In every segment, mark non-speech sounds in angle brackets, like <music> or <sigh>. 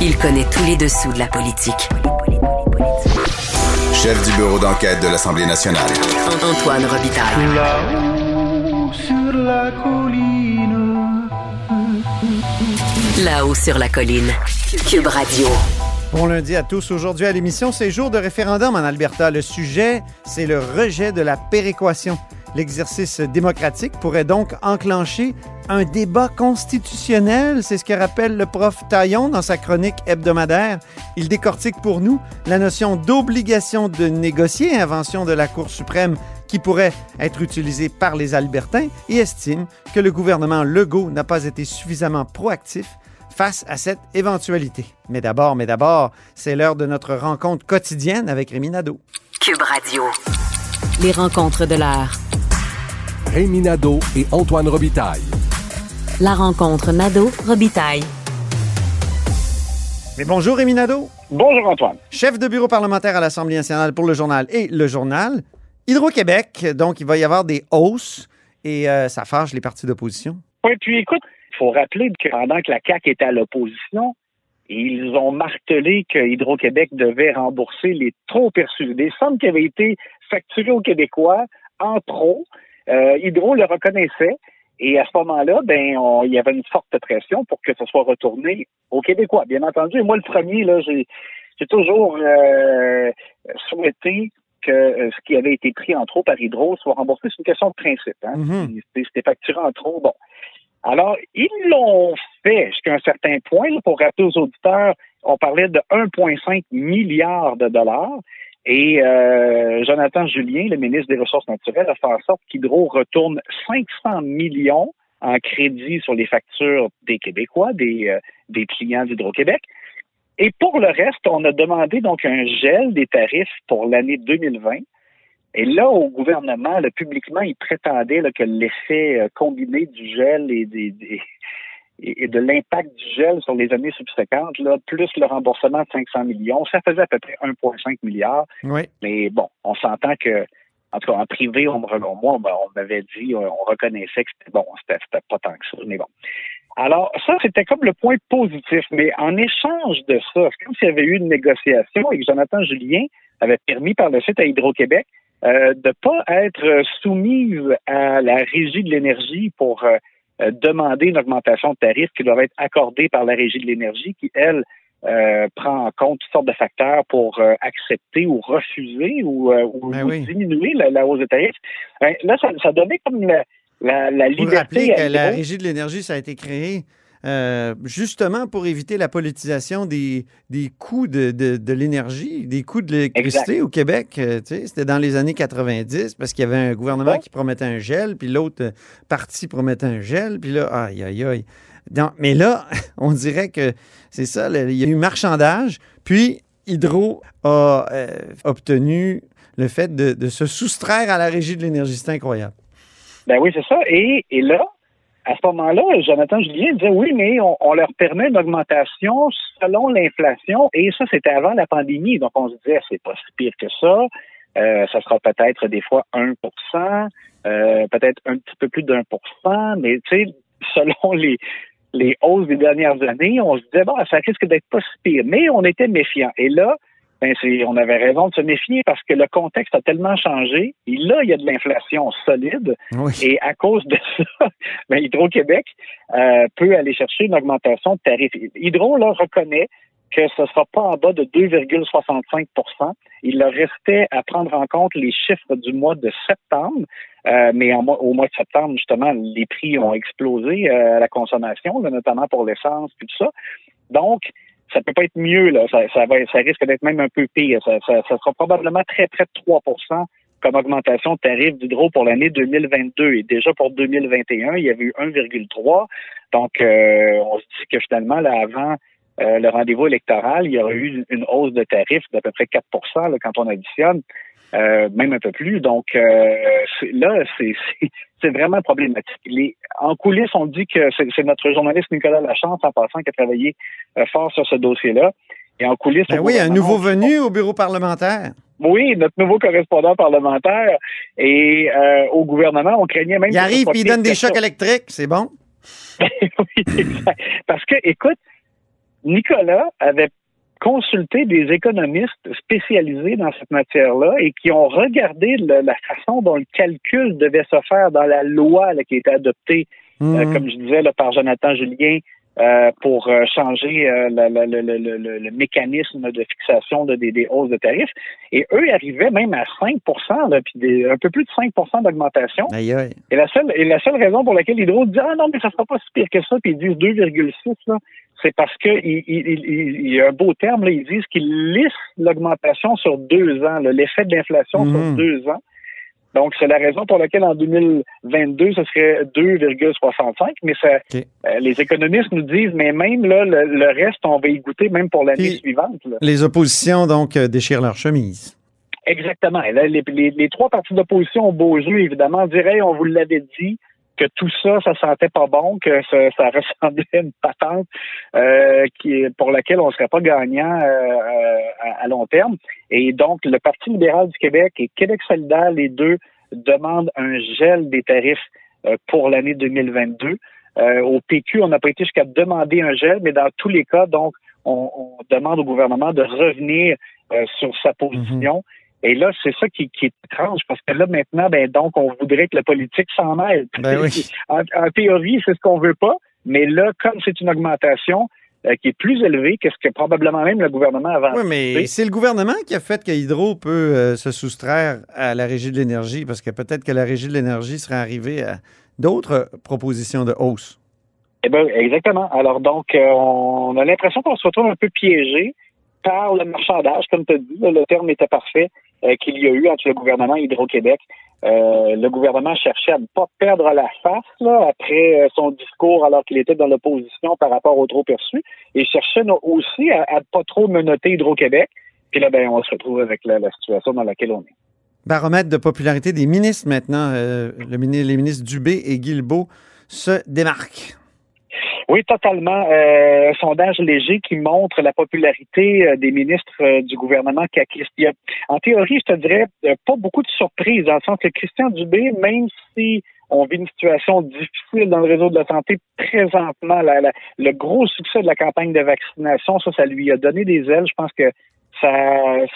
Il connaît tous les dessous de la politique. Chef du bureau d'enquête de l'Assemblée nationale. Antoine Robitaille. Là-haut sur la colline. Là-haut sur la colline. Cube Radio. Bon lundi à tous. Aujourd'hui à l'émission, c'est jour de référendum en Alberta. Le sujet, c'est le rejet de la péréquation. L'exercice démocratique pourrait donc enclencher un débat constitutionnel. C'est ce que rappelle le prof Taillon dans sa chronique hebdomadaire. Il décortique pour nous la notion d'obligation de négocier, invention de la Cour suprême qui pourrait être utilisée par les Albertains et estime que le gouvernement Legault n'a pas été suffisamment proactif face à cette éventualité. Mais d'abord, mais d'abord, c'est l'heure de notre rencontre quotidienne avec Rémi Nadeau. Cube Radio. Les rencontres de l'heure. Rémi Nadeau et Antoine Robitaille. La rencontre Nadeau-Robitaille. Mais bonjour Rémi Nadeau. Bonjour Antoine. Chef de bureau parlementaire à l'Assemblée nationale pour le journal et le journal. Hydro-Québec, donc il va y avoir des hausses et euh, ça fâche les partis d'opposition. Oui, puis écoute, il faut rappeler que pendant que la CAQ était à l'opposition, ils ont martelé que Hydro-Québec devait rembourser les trop perçus, des sommes qui avaient été facturées aux Québécois en trop. Euh, Hydro le reconnaissait. Et à ce moment-là, ben, on, il y avait une forte pression pour que ce soit retourné aux Québécois, bien entendu. Et moi, le premier, là, j'ai, j'ai toujours euh, souhaité que euh, ce qui avait été pris en trop par Hydro soit remboursé. C'est une question de principe. Hein? Mhm. C'était, c'était facturé en trop. Bon. Alors, ils l'ont fait jusqu'à un certain point. là, pour rappeler aux auditeurs, on parlait de 1,5 milliard de dollars. Et euh, Jonathan Julien, le ministre des Ressources naturelles, a fait en sorte qu'Hydro retourne 500 millions en crédit sur les factures des Québécois, des, euh, des clients d'Hydro-Québec. Et pour le reste, on a demandé donc un gel des tarifs pour l'année 2020. Et là, au gouvernement, là, publiquement, il prétendait là, que l'effet euh, combiné du gel et, des, des- et et de l'impact du gel sur les années subséquentes, là, plus le remboursement de 500 millions, ça faisait à peu près 1,5 milliard. Oui. Mais bon, on s'entend que, en tout cas, en privé, on, me moi, ben, on m'avait dit, on, on reconnaissait que c'était bon, c'était pas tant que ça, mais bon. Alors, ça, c'était comme le point positif. Mais en échange de ça, c'est comme s'il y avait eu une négociation et que Jonathan Julien avait permis par le suite à Hydro-Québec euh, de pas être soumise à la régie de l'énergie pour euh, euh, demander une augmentation de tarifs qui doivent être accordée par la régie de l'énergie qui, elle, euh, prend en compte toutes sortes de facteurs pour euh, accepter ou refuser ou, euh, ou- Ben ou oui. diminuer la, la hausse de tarifs. Ben, là, ça, ça donnait comme la, la, la Vous rappeler liberté à que la. Régie de l'énergie, ça a été créé euh, justement pour éviter la politisation des, des coûts de, de- de l'énergie, des coûts de l'électricité au Québec. euh, tu sais, C'était dans les années 90 parce qu'il y avait un gouvernement qui promettait un gel, puis l'autre euh, parti promettait un gel, puis là, aïe, aïe, aïe. Donc, mais là, <laughs> on dirait que c'est ça, il y a eu marchandage, puis Hydro a euh, obtenu le fait de, de se soustraire à la Régie de l'énergie. C'est incroyable. Ben oui, c'est ça. Et, et là, à ce moment-là, Jonathan Julien disait oui, mais on, leur permet une augmentation selon l'inflation. Et ça, c'était avant la pandémie. Donc, on se disait, c'est pas si pire que ça. Euh, ça sera peut-être des fois 1% euh, peut-être un petit peu plus d'un pour cent, mais tu sais, selon les, les hausses des dernières années, on se disait, bon, ça risque d'être pas si pire. Mais on était méfiants. Et là, ben, on avait raison de se méfier parce que le contexte a tellement changé. Et là, il y a de l'inflation solide. Oui. Et à cause de ça, <laughs> ben, Hydro-Québec euh, peut aller chercher une augmentation de tarifs. Hydro, là, reconnaît que ce ne sera pas en bas de 2,65% Il leur restait à prendre en compte les chiffres du mois de septembre, euh, mais en au mois de septembre, justement, les prix ont explosé euh, à la consommation, là, notamment pour l'essence et tout ça. Donc, ça peut pas être mieux, là. Ça, ça, va, ça risque d'être même un peu pire. Ça, ça, ça sera probablement très près de 3% comme augmentation de tarifs d'hydro pour l'année 2022. Et déjà pour 2021, il y avait eu 1,3. Donc, euh, on se dit que finalement, là, avant euh, le rendez-vous électoral, il y aurait eu une hausse de tarifs d'à peu près 4 là, quand on additionne, euh, même un peu plus. Donc, euh, là, c'est c'est- c'est vraiment problématique. Les, en coulisses, on dit que c'est c'est notre journaliste Nicolas Lachance, en passant, qui a travaillé euh, fort sur ce dossier-là. Et en coulisses... Ben oui, un nouveau venu au bureau parlementaire. oui, notre nouveau correspondant parlementaire. Et euh, au gouvernement, on craignait même... Il arrive puis il donne des chocs électriques, c'est bon. <laughs> oui, exact. Parce que, écoute, Nicolas avait consulté des économistes spécialisés dans cette matière-là et qui ont regardé le- la façon dont le calcul devait se faire dans la loi là, qui a été adoptée, euh, Mhm. comme je disais, là, par Jonathan Julien euh, pour euh, changer euh, la- la- le, le- le- le mécanisme de fixation de- des, des hausses de tarifs. Et eux arrivaient même à 5 là, puis des- un peu plus de 5% d'augmentation. Aïe, aïe. Et la seule, et la seule raison pour laquelle Hydro dit Ah non, mais ça sera pas si pire que ça, puis ils disent 2,6, là, c'est parce que il, il- il- il y a un beau terme, là, ils disent qu'ils lissent l'augmentation sur deux ans, là, l'effet de l'inflation sur deux ans. Donc, c'est la raison pour laquelle en 2022, ce serait 2,65, mais ça, euh, les économistes nous disent, mais même là, le, le reste, on va y goûter même pour l'année suivante. là. Les oppositions, donc, euh, déchirent leur chemise. Exactement. Et là, les, les- les trois partis d'opposition ont beau jeu, évidemment, diraient, on vous l'avait dit, que tout ça, ça sentait pas bon, que ça, ça <laughs> ressemblait à une patente euh, qui, pour laquelle on serait pas gagnant euh, euh, à, long terme. Et donc, le Parti libéral du Québec et Québec solidaire, les deux, demandent un gel des tarifs euh, pour l'année 2022. Euh, au PQ, on n'a pas été jusqu'à demander un gel, mais dans tous les cas, donc, on, on demande au gouvernement de revenir euh, sur sa position. Et là, c'est ça qui, qui est étrange, parce que là, maintenant, ben donc, on voudrait que la politique s'en mêle. Ben oui. en, en théorie, c'est ce qu'on veut pas, mais là, comme c'est une augmentation euh, qui est plus élevée que ce que probablement même le gouvernement avant. Oui, mais c'est le gouvernement qui a fait que Hydro peut euh, se soustraire à la Régie de l'énergie, parce que peut-être que la Régie de l'énergie serait arrivée à d'autres propositions de hausse. Eh ben, exactement. Alors donc, euh, on a l'impression qu'on se retrouve un peu piégé par le marchandage, comme tu as dit. là, le terme était parfait euh, qu'il y a eu entre le gouvernement et Hydro-Québec. Euh, le gouvernement cherchait à ne pas perdre la face après euh, son discours alors qu'il était dans l'opposition par rapport au trop perçu et cherchait aussi à, à pas trop menotter Hydro-Québec. Puis là, ben, on se retrouve avec la, situation dans laquelle on est. Baromètre de popularité des ministres maintenant. le les ministres Dubé et Guilbeault se démarquent. Oui, totalement. Euh, un sondage léger qui montre la popularité euh, des ministres euh, du gouvernement caquiste. Il y a, en théorie, je te dirais, euh, pas beaucoup de surprises, dans le sens que Christian Dubé, même si on vit une situation difficile dans le réseau de la santé présentement, la- la- le gros succès de la campagne de vaccination, ça, ça lui a donné des ailes. Je pense que ça,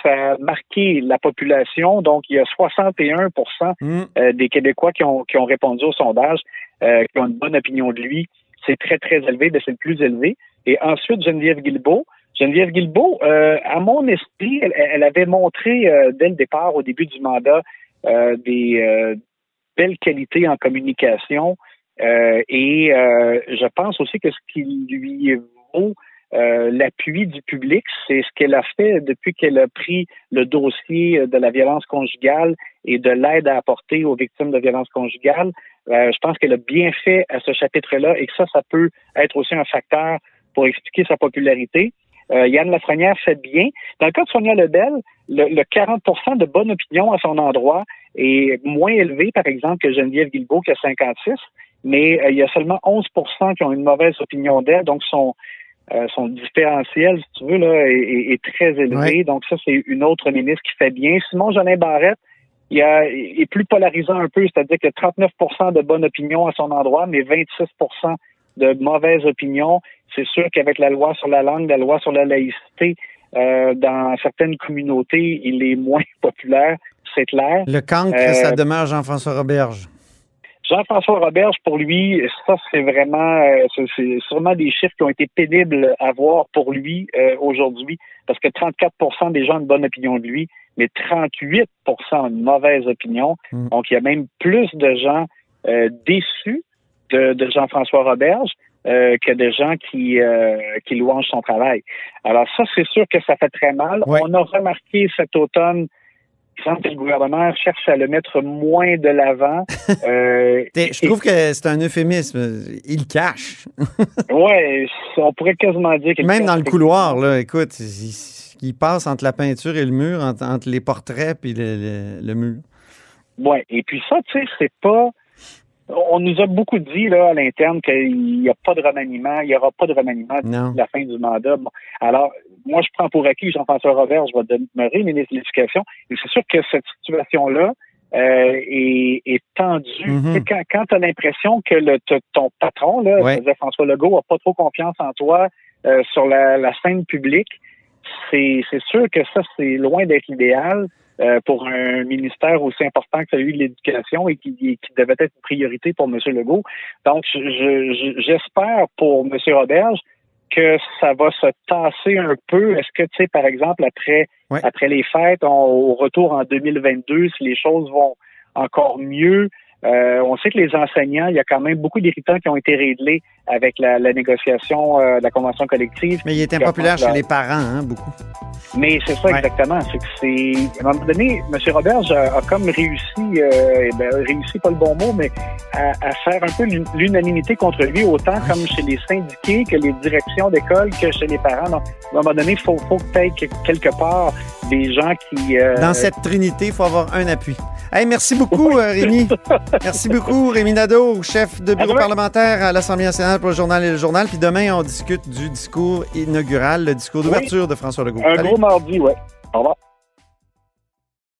ça a marqué la population. Donc, il y a 61% Hum, euh, des Québécois qui ont, qui ont répondu au sondage, euh, qui ont une bonne opinion de lui. C'est très, très élevé, mais c'est le plus élevé. Et ensuite, Geneviève Guilbeault. Geneviève Guilbeault, euh, à mon esprit, elle, elle avait montré euh, dès le départ, au début du mandat, euh, des euh, belles qualités en communication. Euh, et euh, je pense aussi que ce qui lui vaut euh, l'appui du public, c'est ce qu'elle a fait depuis qu'elle a pris le dossier de la violence conjugale et de l'aide à apporter aux victimes de violences conjugales. Euh, je pense qu'elle a bien fait à ce chapitre-là et que ça, ça peut être aussi un facteur pour expliquer sa popularité. Euh, Yann Lafrenière fait bien. Dans le cas de Sonia Lebel, le, le 40% de bonne opinion à son endroit est moins élevé, par exemple, que Geneviève Guilbeault qui a 56, mais euh, il y a seulement 11% qui ont une mauvaise opinion d'elle, donc son, euh, son différentiel, si tu veux, là, est, est- est très élevé. Ouais. Donc ça, c'est une autre ministre qui fait bien. Simon Jolin Barrette, il, a, est plus polarisant un peu, c'est-à-dire a 39% de bonne opinion à son endroit, mais 26% de mauvaise opinion. C'est sûr qu'avec la loi sur la langue, la loi sur la laïcité, euh, dans certaines communautés, il est moins <laughs> populaire, c'est clair. Le cancre, Euh, ça demeure Jean-François Roberge. Jean-François Roberge, pour lui, ça, c'est vraiment, euh, c'est- sûrement des chiffres qui ont été pénibles à voir pour lui euh, aujourd'hui, parce que 34% des gens ont une bonne opinion de lui, mais 38% ont une mauvaise opinion. Mm. Donc, il y a même plus de gens euh, déçus de, de Jean-François Roberge euh, que de gens qui, euh, qui louangent son travail. Alors ça, c'est sûr que ça fait très mal. Ouais. On a remarqué cet automne il semble que le gouvernement cherche à le mettre moins de l'avant. <laughs> Euh, Je trouve que c'est un euphémisme. Il cache. <laughs> ouais, on pourrait quasiment dire que Même dans le couloir, là, écoute, il, il passe entre la peinture et le mur, entre, entre les portraits et le, le- le mur. Ouais, et puis ça, tu sais, c'est pas. On nous a beaucoup dit là à l'interne qu'il n'y a pas de remaniement, il n'y aura pas de remaniement d'ici la fin du mandat. Bon, alors, moi, je prends pour acquis Jean-François Robert, je vais demeurer ministre de l'Éducation. Et c'est sûr que cette situation-là euh, est, est tendu. Mhm. Quand, quand tu as l'impression que le, ton patron, là, Ouais. François Legault, n'a pas trop confiance en toi euh, sur la, la scène publique, c'est sûr que ça, c'est loin d'être l'idéal euh, pour un ministère aussi important que celui de l'éducation et qui, qui devait être une priorité pour M. Legault. Donc, je- je- je- j'espère pour M. Roberge que ça va se tasser un peu? Est-ce que, tu sais, par exemple, après, Ouais. après les fêtes, on- au retour en 2022, si les choses vont encore mieux, euh, on sait que les enseignants, il y a quand même beaucoup d'irritants qui ont été réglés avec la, la négociation euh, de la convention collective. Mais il est impopulaire chez les parents, hein, beaucoup. Mais c'est ça Ouais. exactement. C'est que c'est à un moment donné, M. Roberge a, a comme réussi, euh, eh ben, réussi pas le bon mot, mais à, à faire un peu l'un- l'unanimité contre lui, autant comme chez les syndiqués que les directions d'école que chez les parents. Donc, à un moment donné, il faut, faut que- quelque part des gens qui euh, Dans cette trinité, il faut avoir un appui. Hey, merci beaucoup, euh, Rémi. <laughs> Merci beaucoup, Rémi Nadeau, chef de bureau parlementaire à l'Assemblée nationale pour le journal et le journal. Puis demain, on discute du discours inaugural, le discours d'ouverture de François Legault. un gros mardi, ouais. Au revoir.